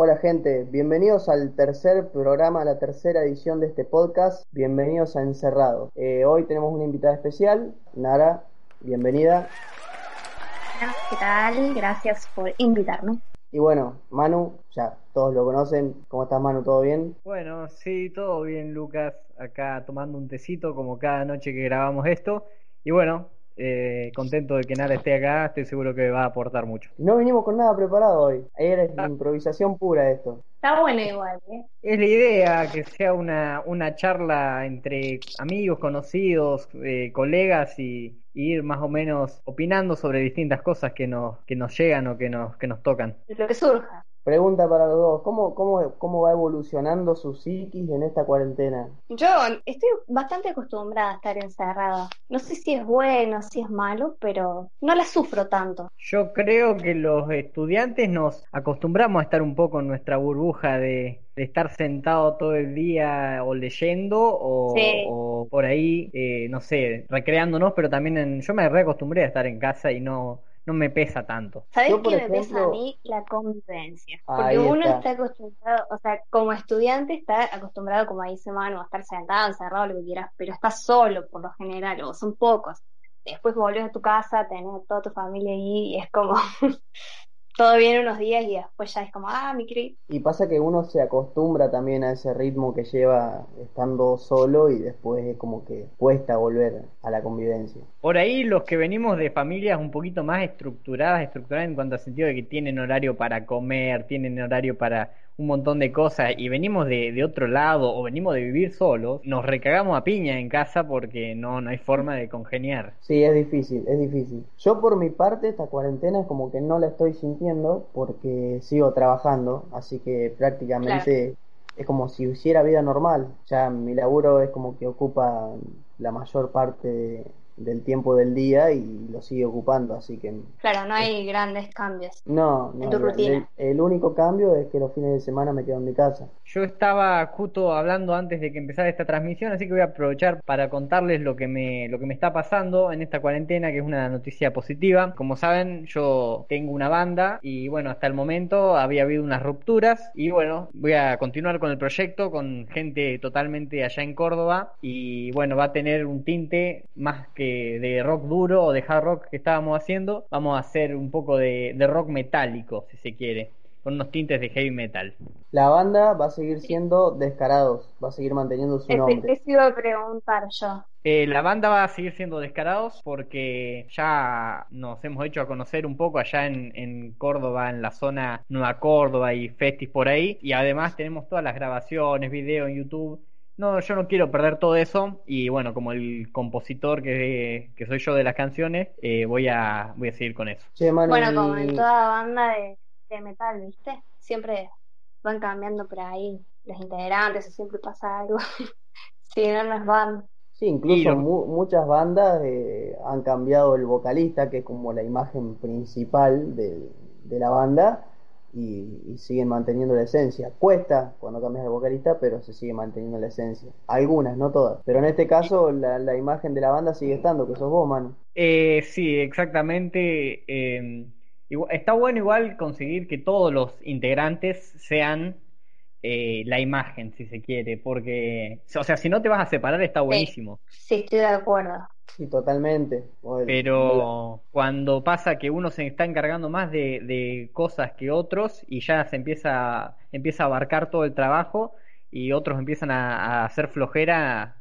Hola gente, bienvenidos al tercer programa, la tercera edición de este podcast. Bienvenidos a Encerrado. Eh, hoy tenemos una invitada especial, Nara, bienvenida. ¿Qué tal? Gracias por invitarme. Y bueno, Manu, ya todos lo conocen. ¿Cómo estás Manu? ¿Todo bien? Bueno, sí, todo bien Lucas. Acá tomando un tecito como cada noche que grabamos esto. Y bueno, eh, contento de que Nara esté acá, estoy seguro que va a aportar mucho. No vinimos con nada preparado hoy, era ah. improvisación pura esto. Está bueno igual, ¿eh? Es la idea que sea una, una charla entre amigos, conocidos, eh, colegas y, ir más o menos opinando sobre distintas cosas que nos, que nos llegan o que nos, que nos tocan. Lo que surja. Pregunta para los dos, ¿cómo, cómo, cómo va evolucionando su psiquis en esta cuarentena? Yo estoy bastante acostumbrada a estar encerrada. No sé si es bueno, si es malo, pero no la sufro tanto. Yo creo que los estudiantes nos acostumbramos a estar un poco en nuestra burbuja de, estar sentado todo el día o leyendo o, por ahí, eh, no sé, recreándonos, pero también en, yo me reacostumbré a estar en casa y no no me pesa tanto. ¿Sabes qué me pesa a mí? La convivencia. Porque uno está. acostumbrado, o sea, como estudiante está acostumbrado, como dice Manu, a estar sentado, encerrado, lo que quieras, pero estás solo por lo general, o son pocos. Después volvés a tu casa, tenés toda tu familia ahí y es como todo bien unos días y después ya es como, ah, mi cri. Y pasa que uno se acostumbra también a ese ritmo que lleva estando solo y después es como que cuesta volver a la convivencia. Por ahí los que venimos de familias un poquito más estructuradas, estructuradas en cuanto al sentido de que tienen horario para comer, tienen horario para un montón de cosas y venimos de, de, otro lado o venimos de vivir solos, nos recagamos a piña en casa porque no, no hay forma de congeniar. Sí, es difícil, es difícil. Yo por mi parte esta cuarentena es como que no la estoy sintiendo porque sigo trabajando, así que prácticamente es como si hiciera vida normal. Ya mi laburo es como que ocupa la mayor parte de del tiempo del día y lo sigue ocupando, así que... Claro, no hay grandes cambios no, en tu rutina. El, único cambio es que los fines de semana me quedo en mi casa. Yo estaba justo hablando antes de que empezara esta transmisión, así que voy a aprovechar para contarles lo que me, lo que me está pasando en esta cuarentena, que es una noticia positiva. Como saben, yo tengo una banda y bueno, hasta el momento había habido unas rupturas y bueno, voy a continuar con el proyecto con gente totalmente allá en Córdoba y bueno, va a tener un tinte más que de, rock duro o de hard rock que estábamos haciendo, vamos a hacer un poco de, rock metálico, si se quiere, con unos tintes de heavy metal. La banda va a seguir siendo Descarados, va a seguir manteniendo su nombre. Eso iba a preguntar yo. Eh, la banda va a seguir siendo Descarados porque ya nos hemos hecho a conocer un poco allá en, en, Córdoba, en la zona Nueva Córdoba y Festis por ahí. Y además tenemos todas las grabaciones, videos en YouTube no, yo no quiero perder todo eso y bueno, como el compositor que, soy yo de las canciones, eh, voy, a, voy a seguir con eso. bueno, como en toda banda de, metal, ¿viste? Siempre van cambiando por ahí los integrantes o siempre pasa algo. si no, no van. Sí, incluso muchas bandas eh, han cambiado el vocalista, que es como la imagen principal de, de la banda y, siguen manteniendo la esencia. Cuesta cuando cambias de vocalista, pero se sigue manteniendo la esencia. Algunas, no todas. Pero en este caso, la, imagen de la banda sigue estando, que sos vos, mano. Eh, sí, exactamente. Eh, está bueno igual conseguir que todos los integrantes sean eh, la imagen, si se quiere, porque, o sea, si no te vas a separar está buenísimo. Sí, estoy de acuerdo. Sí, totalmente. Pero cuando pasa que uno se está encargando más de, cosas que otros y ya se empieza, empieza a abarcar todo el trabajo y otros empiezan a, hacer flojera,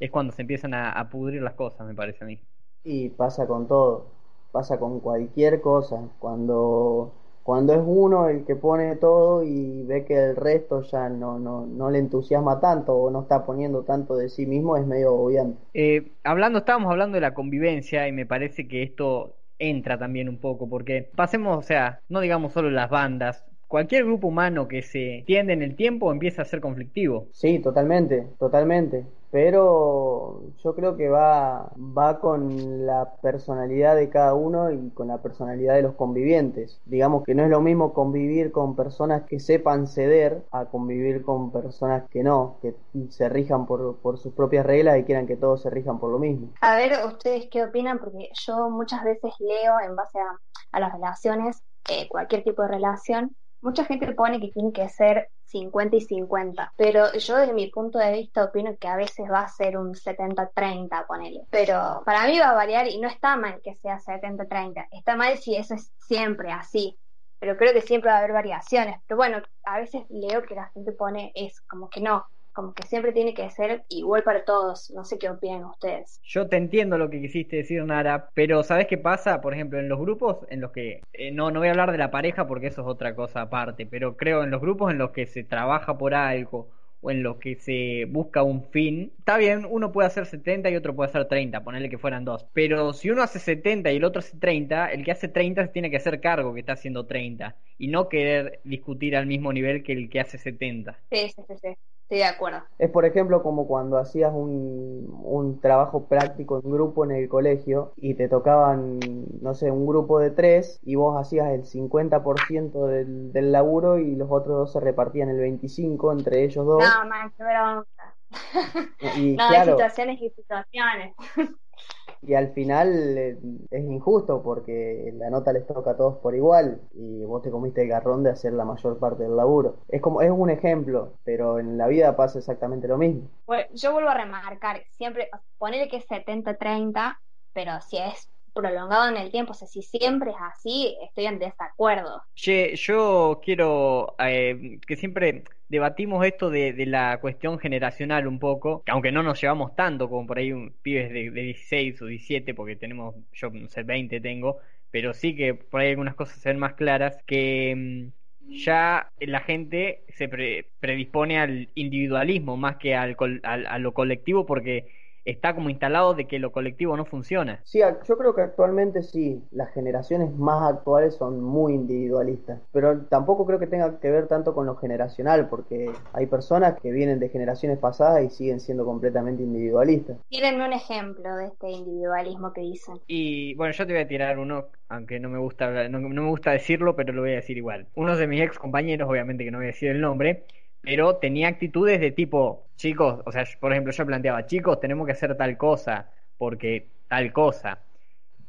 es cuando se empiezan a, a pudrir las cosas, me parece a mí. Y pasa con todo, pasa con cualquier cosa. Cuando cuando es uno el que pone todo y ve que el resto ya no, no, no le entusiasma tanto o no está poniendo tanto de sí mismo, es medio obviante. Eh, hablando, estábamos hablando de la convivencia y me parece que esto entra también un poco, porque pasemos, o sea, no digamos solo las bandas, cualquier grupo humano que se tiende en el tiempo empieza a ser conflictivo. Sí, totalmente, totalmente. Pero yo creo que va, va con la personalidad de cada uno y con la personalidad de los convivientes. Digamos que no es lo mismo convivir con personas que sepan ceder a convivir con personas que no, que se rijan por, por sus propias reglas y quieran que todos se rijan por lo mismo. A ver, ustedes qué opinan, porque yo muchas veces leo en base a, las relaciones, eh, cualquier tipo de relación, mucha gente pone que tiene que ser 50 y 50, pero yo desde mi punto de vista opino que a veces va a ser un 70-30, ponele. Pero para mí va a variar y no está mal que sea 70-30, está mal si eso es siempre así, pero creo que siempre va a haber variaciones. Pero bueno, a veces leo que la gente pone es como que no, como que siempre tiene que ser igual para todos. No sé qué opinan ustedes. Yo te entiendo lo que quisiste decir, Nara, pero ¿sabes qué pasa? Por ejemplo, en los grupos en los que, eh, no, no voy a hablar de la pareja porque eso es otra cosa aparte, pero creo en los grupos en los que se trabaja por algo o en los que se busca un fin, está bien, uno puede hacer 70 y otro puede hacer 30, ponerle que fueran dos. Pero si uno hace 70 y el otro hace 30, el que hace 30 se tiene que hacer cargo que está haciendo 30 y no querer discutir al mismo nivel que el que hace 70. Sí, sí, sí, de acuerdo. Es por ejemplo como cuando hacías un, un trabajo práctico en grupo en el colegio y te tocaban, no sé, un grupo de tres y vos hacías el 50% del, del laburo y los otros dos se repartían el 25% entre ellos dos. No, man, qué Y, no, hay situaciones y situaciones. y al final eh, es injusto porque la nota les toca a todos por igual y vos te comiste el garrón de hacer la mayor parte del laburo. Es como es un ejemplo, pero en la vida pasa exactamente lo mismo. yo vuelvo a remarcar, siempre poner que es 70-30, pero si es prolongado en el tiempo, o sea, si siempre es así, estoy en desacuerdo. yo quiero eh, que siempre debatimos esto de, la cuestión generacional un poco, que aunque no nos llevamos tanto como por ahí un pibes de, 16 o 17, porque tenemos, yo no sé, 20 tengo, pero sí que por ahí algunas cosas se ven más claras, que mm, ya la gente se predispone al individualismo más que al, a lo colectivo porque está como instalado de que lo colectivo no funciona. Sí, yo creo que actualmente sí, las generaciones más actuales son muy individualistas, pero tampoco creo que tenga que ver tanto con lo generacional, porque hay personas que vienen de generaciones pasadas y siguen siendo completamente individualistas. Tírenme un ejemplo de este individualismo que dicen. Y bueno, yo te voy a tirar uno, aunque no me gusta, no, no me gusta decirlo, pero lo voy a decir igual. Uno de mis ex compañeros, obviamente que no voy a decir el nombre, pero tenía actitudes de tipo, chicos, o sea, por ejemplo, yo planteaba, chicos, tenemos que hacer tal cosa, porque tal cosa.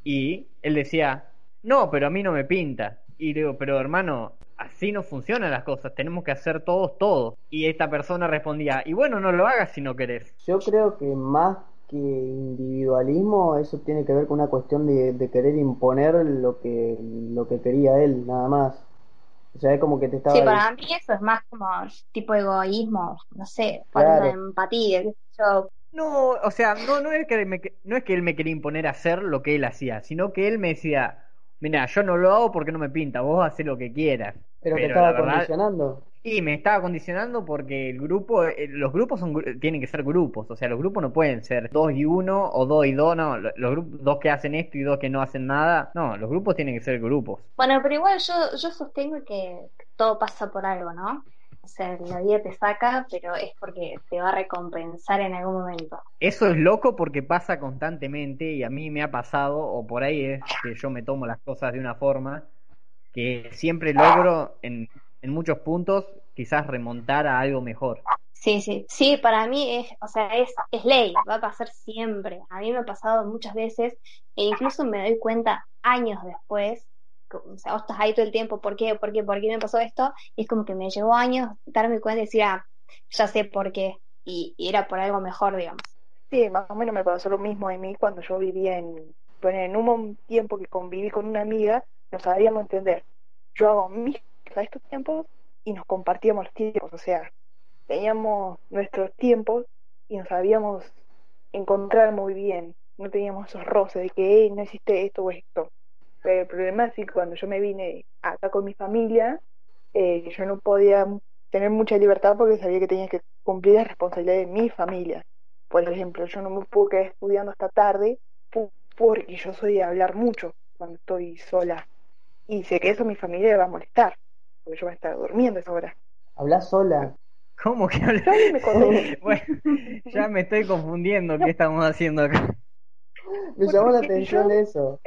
Y él decía, no, pero a mí no me pinta. Y digo, pero hermano, así no funcionan las cosas, tenemos que hacer todos todo. Y esta persona respondía, y bueno, no lo hagas si no querés. Yo creo que más que individualismo, eso tiene que ver con una cuestión de, de querer imponer lo que, lo que quería él, nada más. O sea, es como que te estaba... Sí, para mí eso es más como tipo egoísmo, no sé, falta de empatía, yo... No, o sea, no, no, es que no es que él me quería imponer a hacer lo que él hacía, sino que él me decía, mira, yo no lo hago porque no me pinta, vos haces lo que quieras. Pero, te estaba condicionando. Y me estaba condicionando porque el grupo, eh, los grupos son, tienen que ser grupos, o sea, los grupos no pueden ser dos y uno o dos y dos, no, los grupos, dos que hacen esto y dos que no hacen nada, no, los grupos tienen que ser grupos. Bueno, pero igual yo, yo sostengo que todo pasa por algo, ¿no? O sea, la vida te saca, pero es porque te va a recompensar en algún momento. Eso es loco porque pasa constantemente y a mí me ha pasado, o por ahí es que yo me tomo las cosas de una forma que siempre logro en en muchos puntos quizás remontar a algo mejor. Sí, sí, sí, para mí es, o sea, es, es ley, va a pasar siempre. A mí me ha pasado muchas veces e incluso me doy cuenta años después, o sea, vos estás ahí todo el tiempo, ¿por qué? ¿Por qué? ¿Por qué me pasó esto? Y es como que me llevó años darme cuenta y decir, ah, ya sé por qué, y, era por algo mejor, digamos. Sí, más o menos me pasó lo mismo a mí cuando yo vivía en, bueno, en un tiempo que conviví con una amiga, no sabíamos entender. Yo hago mis a estos tiempos y nos compartíamos los tiempos, o sea, teníamos nuestros tiempos y nos sabíamos encontrar muy bien, no teníamos esos roces de que no existe esto o esto. Pero el problema es que cuando yo me vine acá con mi familia, eh, yo no podía tener mucha libertad porque sabía que tenía que cumplir las responsabilidades de mi familia. Por ejemplo, yo no me pude quedar estudiando hasta tarde porque yo soy de hablar mucho cuando estoy sola. Y sé que eso mi familia le va a molestar porque yo voy a estar durmiendo esa hora. Habla sola. ¿Cómo que habla? bueno, ya me estoy confundiendo qué estamos haciendo acá. Me llamó la atención eso.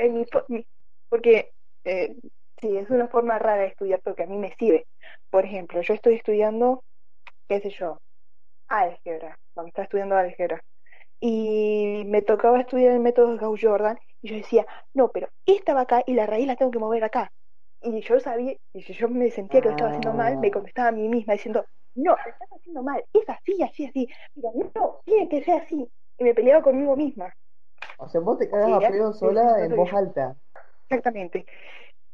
porque eh, sí, es una forma rara de estudiar, porque a mí me sirve. Por ejemplo, yo estoy estudiando, qué sé yo, álgebra, cuando estaba estudiando álgebra. Y me tocaba estudiar el método de Gauss-Jordan, y yo decía, no, pero esta va acá y la raíz la tengo que mover acá y yo sabía, y si yo me sentía que lo estaba haciendo mal, me contestaba a mí misma diciendo, no, lo estás haciendo mal, es así, así, así, pero no, tiene que ser así, y me peleaba conmigo misma. O sea, vos te cagas a pedo sola en voz alta. Exactamente.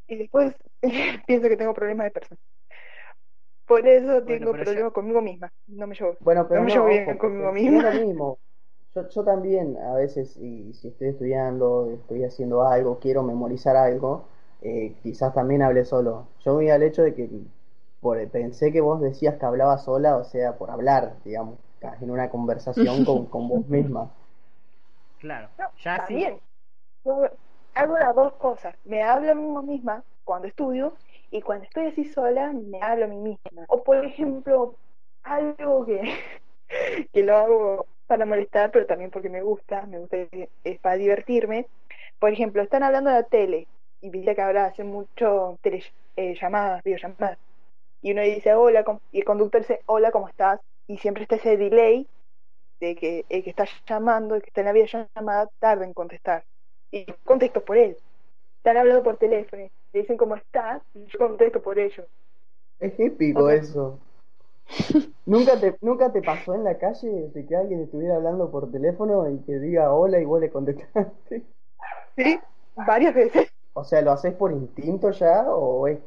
Y después pienso que tengo problemas de persona. Por eso tengo problemas conmigo misma. No me llevo, bueno, pero no me llevo bien conmigo misma. Es lo mismo. Yo, yo también, a veces, y, si estoy estudiando, estoy haciendo algo, quiero memorizar algo, eh, quizás también hable solo. Yo voy al hecho de que por, pensé que vos decías que hablaba sola, o sea, por hablar, digamos, en una conversación con, con vos misma. Claro, ya está bien. hago las dos cosas. Me hablo a mí misma cuando estudio y cuando estoy así sola me hablo a mí misma. O por ejemplo, algo que, que lo hago para molestar, pero también porque me gusta, me gusta, es para divertirme. Por ejemplo, están hablando de la tele y viste que ahora hacen mucho tele, eh, llamadas, videollamadas. Y uno dice hola, y el conductor dice hola, ¿cómo estás? Y siempre está ese delay de que el que está llamando, el que está en la videollamada, tarda en contestar. Y contesto por él. Están hablando por teléfono, le dicen cómo estás, y yo contesto por ellos. Es épico eso. ¿Nunca te, ¿Nunca te pasó en la calle de que alguien estuviera hablando por teléfono y que diga hola y vos le contestaste? Sí, varias veces. O sea, ¿lo haces por instinto ya o es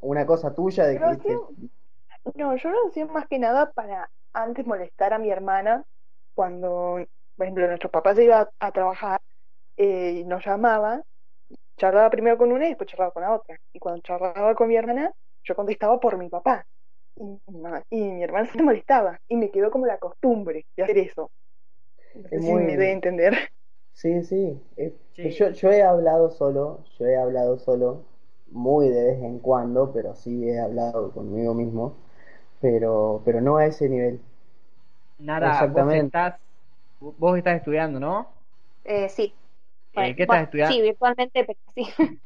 una cosa tuya de que... No, yo lo hacía más que nada para antes molestar a mi hermana cuando, por ejemplo, nuestro papá se iba a, trabajar eh, y nos llamaba, charlaba primero con una y después charlaba con la otra. Y cuando charlaba con mi hermana, yo contestaba por mi papá. Y, mi hermana se molestaba y me quedó como la costumbre de hacer eso. No sé si me debe entender. Sí, sí. Yo, yo he hablado solo, yo he hablado solo, muy de vez en cuando, pero sí he hablado conmigo mismo, pero, pero no a ese nivel. Nada, Exactamente. Vos estás, vos estás estudiando, ¿no? Eh, sí. Eh, ¿Qué estás estudiando? Sí, virtualmente, pero sí.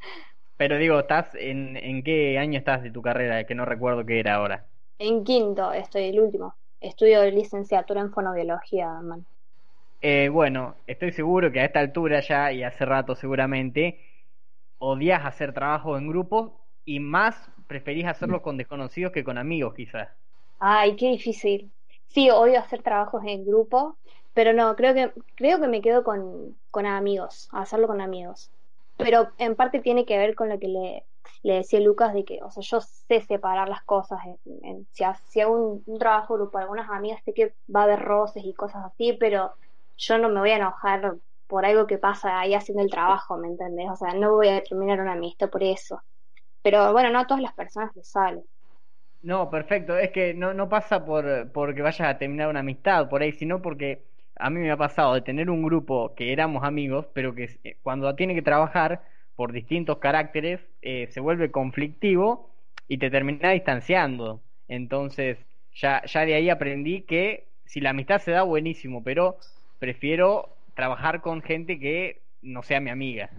Pero digo, ¿estás en, en qué año estás de tu carrera? Que no recuerdo qué era ahora. En quinto, estoy el último. Estudio licenciatura en fonobiología, man. Eh, bueno, estoy seguro que a esta altura ya, y hace rato seguramente, odias hacer trabajo en grupo y más preferís hacerlo con desconocidos que con amigos, quizás. Ay, qué difícil. Sí, odio hacer trabajos en grupo, pero no, creo que, creo que me quedo con, con amigos, hacerlo con amigos. Pero en parte tiene que ver con lo que le, le decía Lucas de que, o sea, yo sé separar las cosas. En, si, hago un, trabajo grupo, algunas amigas sé que va a haber roces y cosas así, pero yo no me voy a enojar por algo que pasa ahí haciendo el trabajo, ¿me entendés? O sea, no voy a terminar una amistad por eso. Pero bueno, no a todas las personas les sale. No, perfecto. Es que no, no pasa por porque vayas a terminar una amistad por ahí, sino porque a mí me ha pasado de tener un grupo que éramos amigos, pero que eh, cuando tiene que trabajar por distintos caracteres, eh, se vuelve conflictivo y te termina distanciando. Entonces, ya, ya de ahí aprendí que si la amistad se da, buenísimo, pero prefiero trabajar con gente que no sea mi amiga.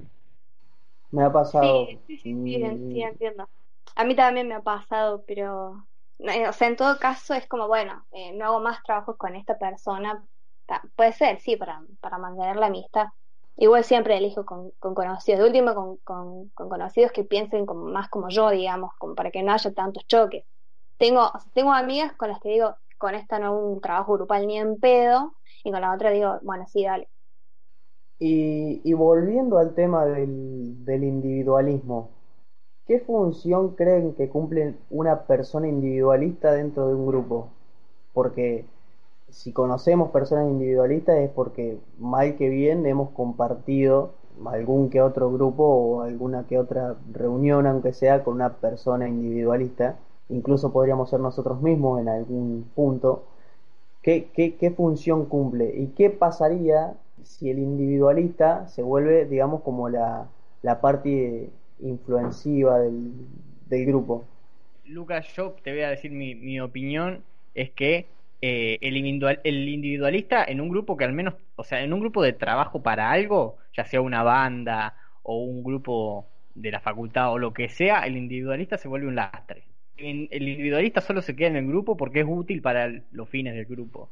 Me ha pasado. Sí, sí, sí, sí, entiendo. A mí también me ha pasado, pero, eh, o sea, en todo caso es como, bueno, eh, no hago más trabajos con esta persona. Puede ser, sí, para, para mantener la amistad, Igual siempre elijo con, con conocidos, de último con, con, conocidos que piensen como, más como yo, digamos, como para que no haya tantos choques. Tengo, tengo amigas con las que digo, con esta no un trabajo grupal ni en pedo, y con la otra digo, bueno, sí, dale. Y, y volviendo al tema del, del individualismo, ¿qué función creen que cumple una persona individualista dentro de un grupo? Porque si conocemos personas individualistas es porque mal que bien hemos compartido algún que otro grupo o alguna que otra reunión, aunque sea con una persona individualista, incluso podríamos ser nosotros mismos en algún punto, ¿qué, qué, qué función cumple? ¿Y qué pasaría si el individualista se vuelve, digamos, como la, la parte influenciva del, del grupo? Lucas, yo te voy a decir mi, mi opinión, es que eh, el, individual, el individualista en un grupo que al menos, o sea, en un grupo de trabajo para algo, ya sea una banda o un grupo de la facultad o lo que sea, el individualista se vuelve un lastre. El individualista solo se queda en el grupo porque es útil para los fines del grupo,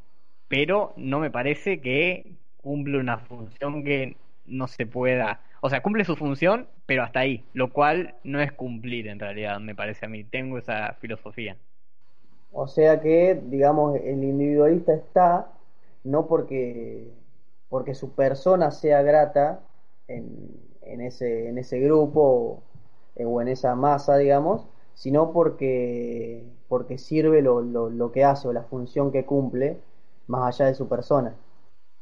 pero no me parece que cumple una función que no se pueda, o sea, cumple su función, pero hasta ahí, lo cual no es cumplir en realidad, me parece a mí, tengo esa filosofía. O sea que, digamos, el individualista está no porque, porque su persona sea grata en, en, ese, en ese grupo o en esa masa, digamos, sino porque, porque sirve lo, lo, lo que hace o la función que cumple más allá de su persona.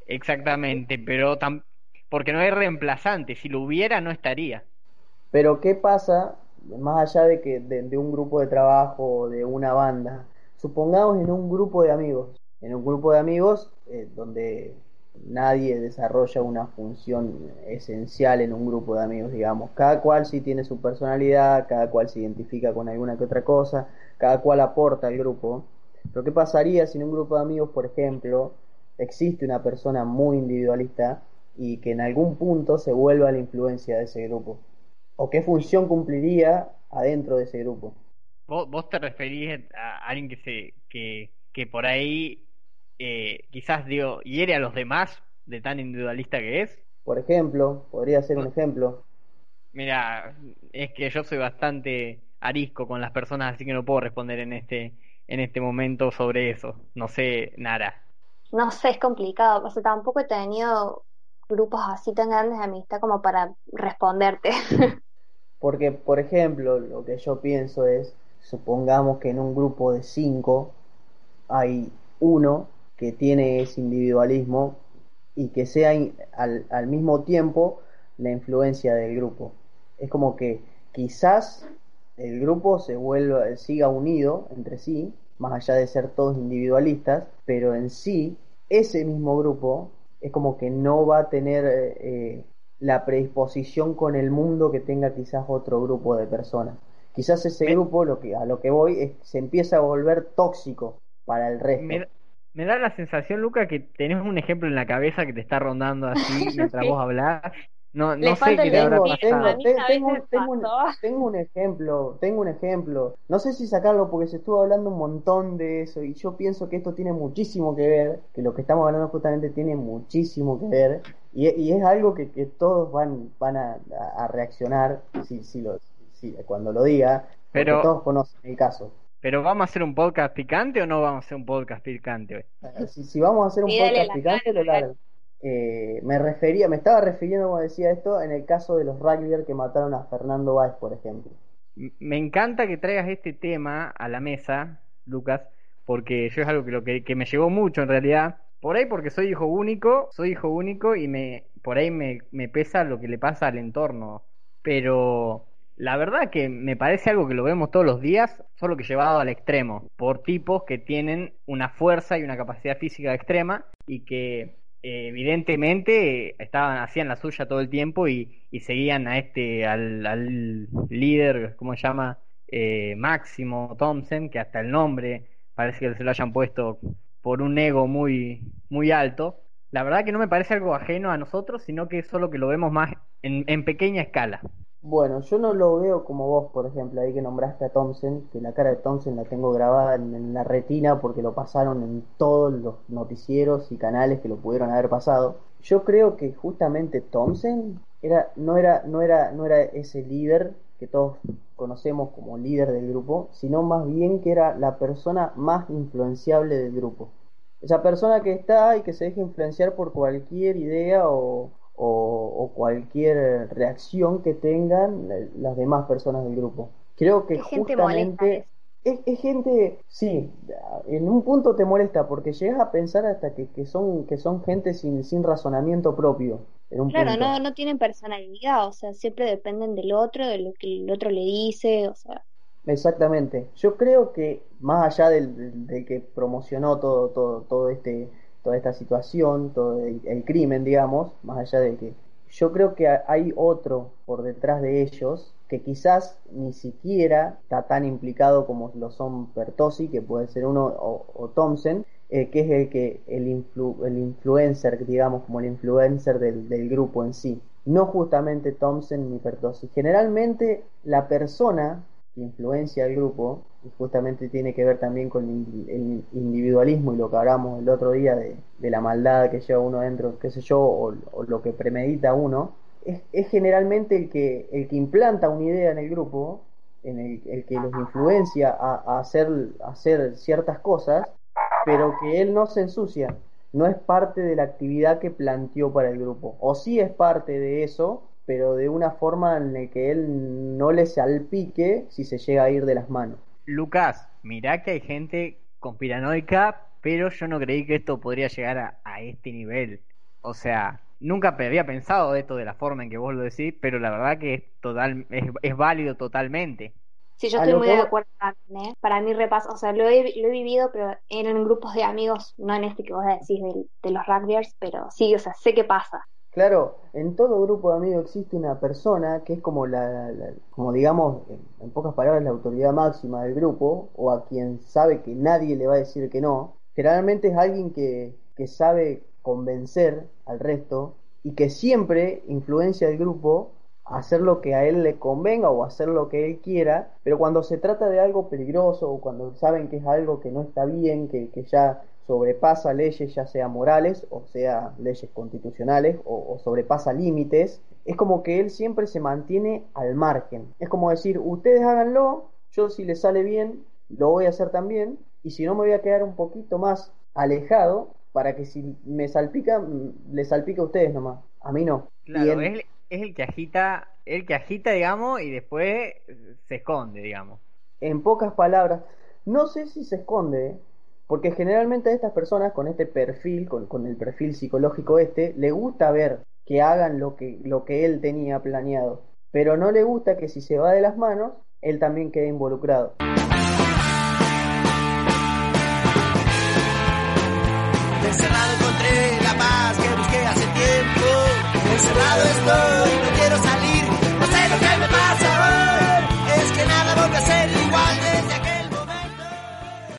Exactamente, pero porque no hay reemplazante, si lo hubiera no estaría. Pero ¿qué pasa más allá de que de, un grupo de trabajo de una banda? Supongamos en un grupo de amigos, en un grupo de amigos eh, donde nadie desarrolla una función esencial en un grupo de amigos, digamos. Cada cual sí tiene su personalidad, cada cual se identifica con alguna que otra cosa, cada cual aporta al grupo. Pero ¿qué pasaría si en un grupo de amigos, por ejemplo, existe una persona muy individualista y que en algún punto se vuelva la influencia de ese grupo? ¿O qué función cumpliría adentro de ese grupo? ¿Vos, te referís a alguien que, se, que, que por ahí eh, quizás dio, hiere a los demás de tan individualista que es? Por ejemplo, podría ser un ejemplo. Mira, es que yo soy bastante arisco con las personas, así que no puedo responder en este en este momento sobre eso. No sé nada. No sé, es complicado. O sea, tampoco he tenido grupos así tan grandes de amistad como para responderte. Porque, por ejemplo, lo que yo pienso es, supongamos que en un grupo de cinco hay uno que tiene ese individualismo y que sea al, al mismo tiempo la influencia del grupo. Es como que quizás el grupo se vuelva, siga unido entre sí, más allá de ser todos individualistas, pero en sí, ese mismo grupo es como que no va a tener eh, la predisposición con el mundo que tenga quizás otro grupo de personas. Quizás ese grupo, lo que, a lo que voy, es, se empieza a volver tóxico para el resto. Me, me da la sensación, Luca, que tenés un ejemplo en la cabeza que te está rondando así mientras vos hablás no, no sé qué le habrá pasado. Tengo, tengo, un, tengo, un, ejemplo, tengo un ejemplo. No sé si sacarlo porque se estuvo hablando un montón de eso y yo pienso que esto tiene muchísimo que ver, que lo que estamos hablando justamente tiene muchísimo que ver y, y es algo que, que, todos van, van a, a reaccionar si, si lo, si, cuando lo diga, porque pero, todos conocen el caso. ¿Pero vamos a hacer un podcast picante o no vamos a hacer un podcast picante hoy? Si, si vamos a hacer un podcast picante, lo largo. Eh, me refería, me estaba refiriendo, como decía esto, en el caso de los rugbyers que mataron a Fernando Báez, por ejemplo. Me encanta que traigas este tema a la mesa, Lucas, porque yo es algo que, lo que, me llegó mucho en realidad. Por ahí porque soy hijo único, soy hijo único y me por ahí me, me pesa lo que le pasa al entorno. Pero la verdad que me parece algo que lo vemos todos los días, solo que llevado al extremo, por tipos que tienen una fuerza y una capacidad física extrema y que evidentemente estaban hacían la suya todo el tiempo y, seguían a este al, al líder cómo se llama eh, Máximo Thompson que hasta el nombre parece que se lo hayan puesto por un ego muy muy alto. La verdad que no me parece algo ajeno a nosotros sino que solo que lo vemos más en, en pequeña escala bueno, yo no lo veo como vos, por ejemplo, ahí que nombraste a Thompson, que la cara de Thompson la tengo grabada en, la retina porque lo pasaron en todos los noticieros y canales que lo pudieron haber pasado. Yo creo que justamente Thompson era, no, era, no, era, no era ese líder que todos conocemos como líder del grupo, sino más bien que era la persona más influenciable del grupo. Esa persona que está y que se deja influenciar por cualquier idea o, o, cualquier reacción que tengan las demás personas del grupo. Creo que justamente es, gente, sí, en un punto te molesta porque llegas a pensar hasta que, que son que son gente sin, sin razonamiento propio. claro, no no tienen personalidad, o sea, siempre dependen del otro, de lo que el otro le dice, o sea. Exactamente. Yo creo que más allá del, del que promocionó todo todo todo este toda esta situación, todo el, crimen, digamos, más allá de que yo creo que hay otro por detrás de ellos que quizás ni siquiera está tan implicado como lo son Pertosi, que puede ser uno, o, Thompson, eh, que es el que el, el influencer, digamos, como el influencer del, del, grupo en sí. No justamente Thompson ni Pertosi. Generalmente la persona que influencia al grupo y justamente tiene que ver también con el individualismo y lo que hablamos el otro día de, la maldad que lleva uno dentro, qué sé yo, o, lo que premedita uno, es, es, generalmente el que, el que implanta una idea en el grupo, en el, que los influencia a, hacer, a hacer ciertas cosas, pero que él no se ensucia, no es parte de la actividad que planteó para el grupo, o sí es parte de eso, pero de una forma en la que él no le salpique si se llega a ir de las manos. Lucas, mirá que hay gente conspiranoica, pero yo no creí que esto podría llegar a, este nivel. O sea, nunca había pensado esto de la forma en que vos lo decís, pero la verdad que es total, es, válido totalmente. Sí, yo estoy muy de acuerdo ¿eh? Para mí repaso, o sea, lo he, lo he vivido, pero eran grupos de amigos, no en este que vos decís de, de los rugbyers, pero sí, o sea, sé qué pasa. Claro, en todo grupo de amigos existe una persona que es como la, como digamos, en, pocas palabras, la autoridad máxima del grupo, o a quien sabe que nadie le va a decir que no. Generalmente es alguien que, que sabe convencer al resto y que siempre influencia al grupo a hacer lo que a él le convenga o hacer lo que él quiera, pero cuando se trata de algo peligroso o cuando saben que es algo que no está bien, que, que ya sobrepasa leyes, ya sea morales o sea leyes constitucionales, o, sobrepasa límites, es como que él siempre se mantiene al margen. Es como decir, ustedes háganlo, yo si les sale bien, lo voy a hacer también, y si no me voy a quedar un poquito más alejado para que si me salpica, mm, le salpica a ustedes nomás, a mí no. Claro, es, es el que agita, el que agita, digamos, y después se esconde, digamos. En pocas palabras, no sé si se esconde, porque generalmente a estas personas con este perfil, con, el perfil psicológico este, le gusta ver que hagan lo que, lo que él tenía planeado. Pero no le gusta que si se va de las manos, él también quede involucrado. Encerrado encontré la paz que busqué hace tiempo. Encerrado estoy.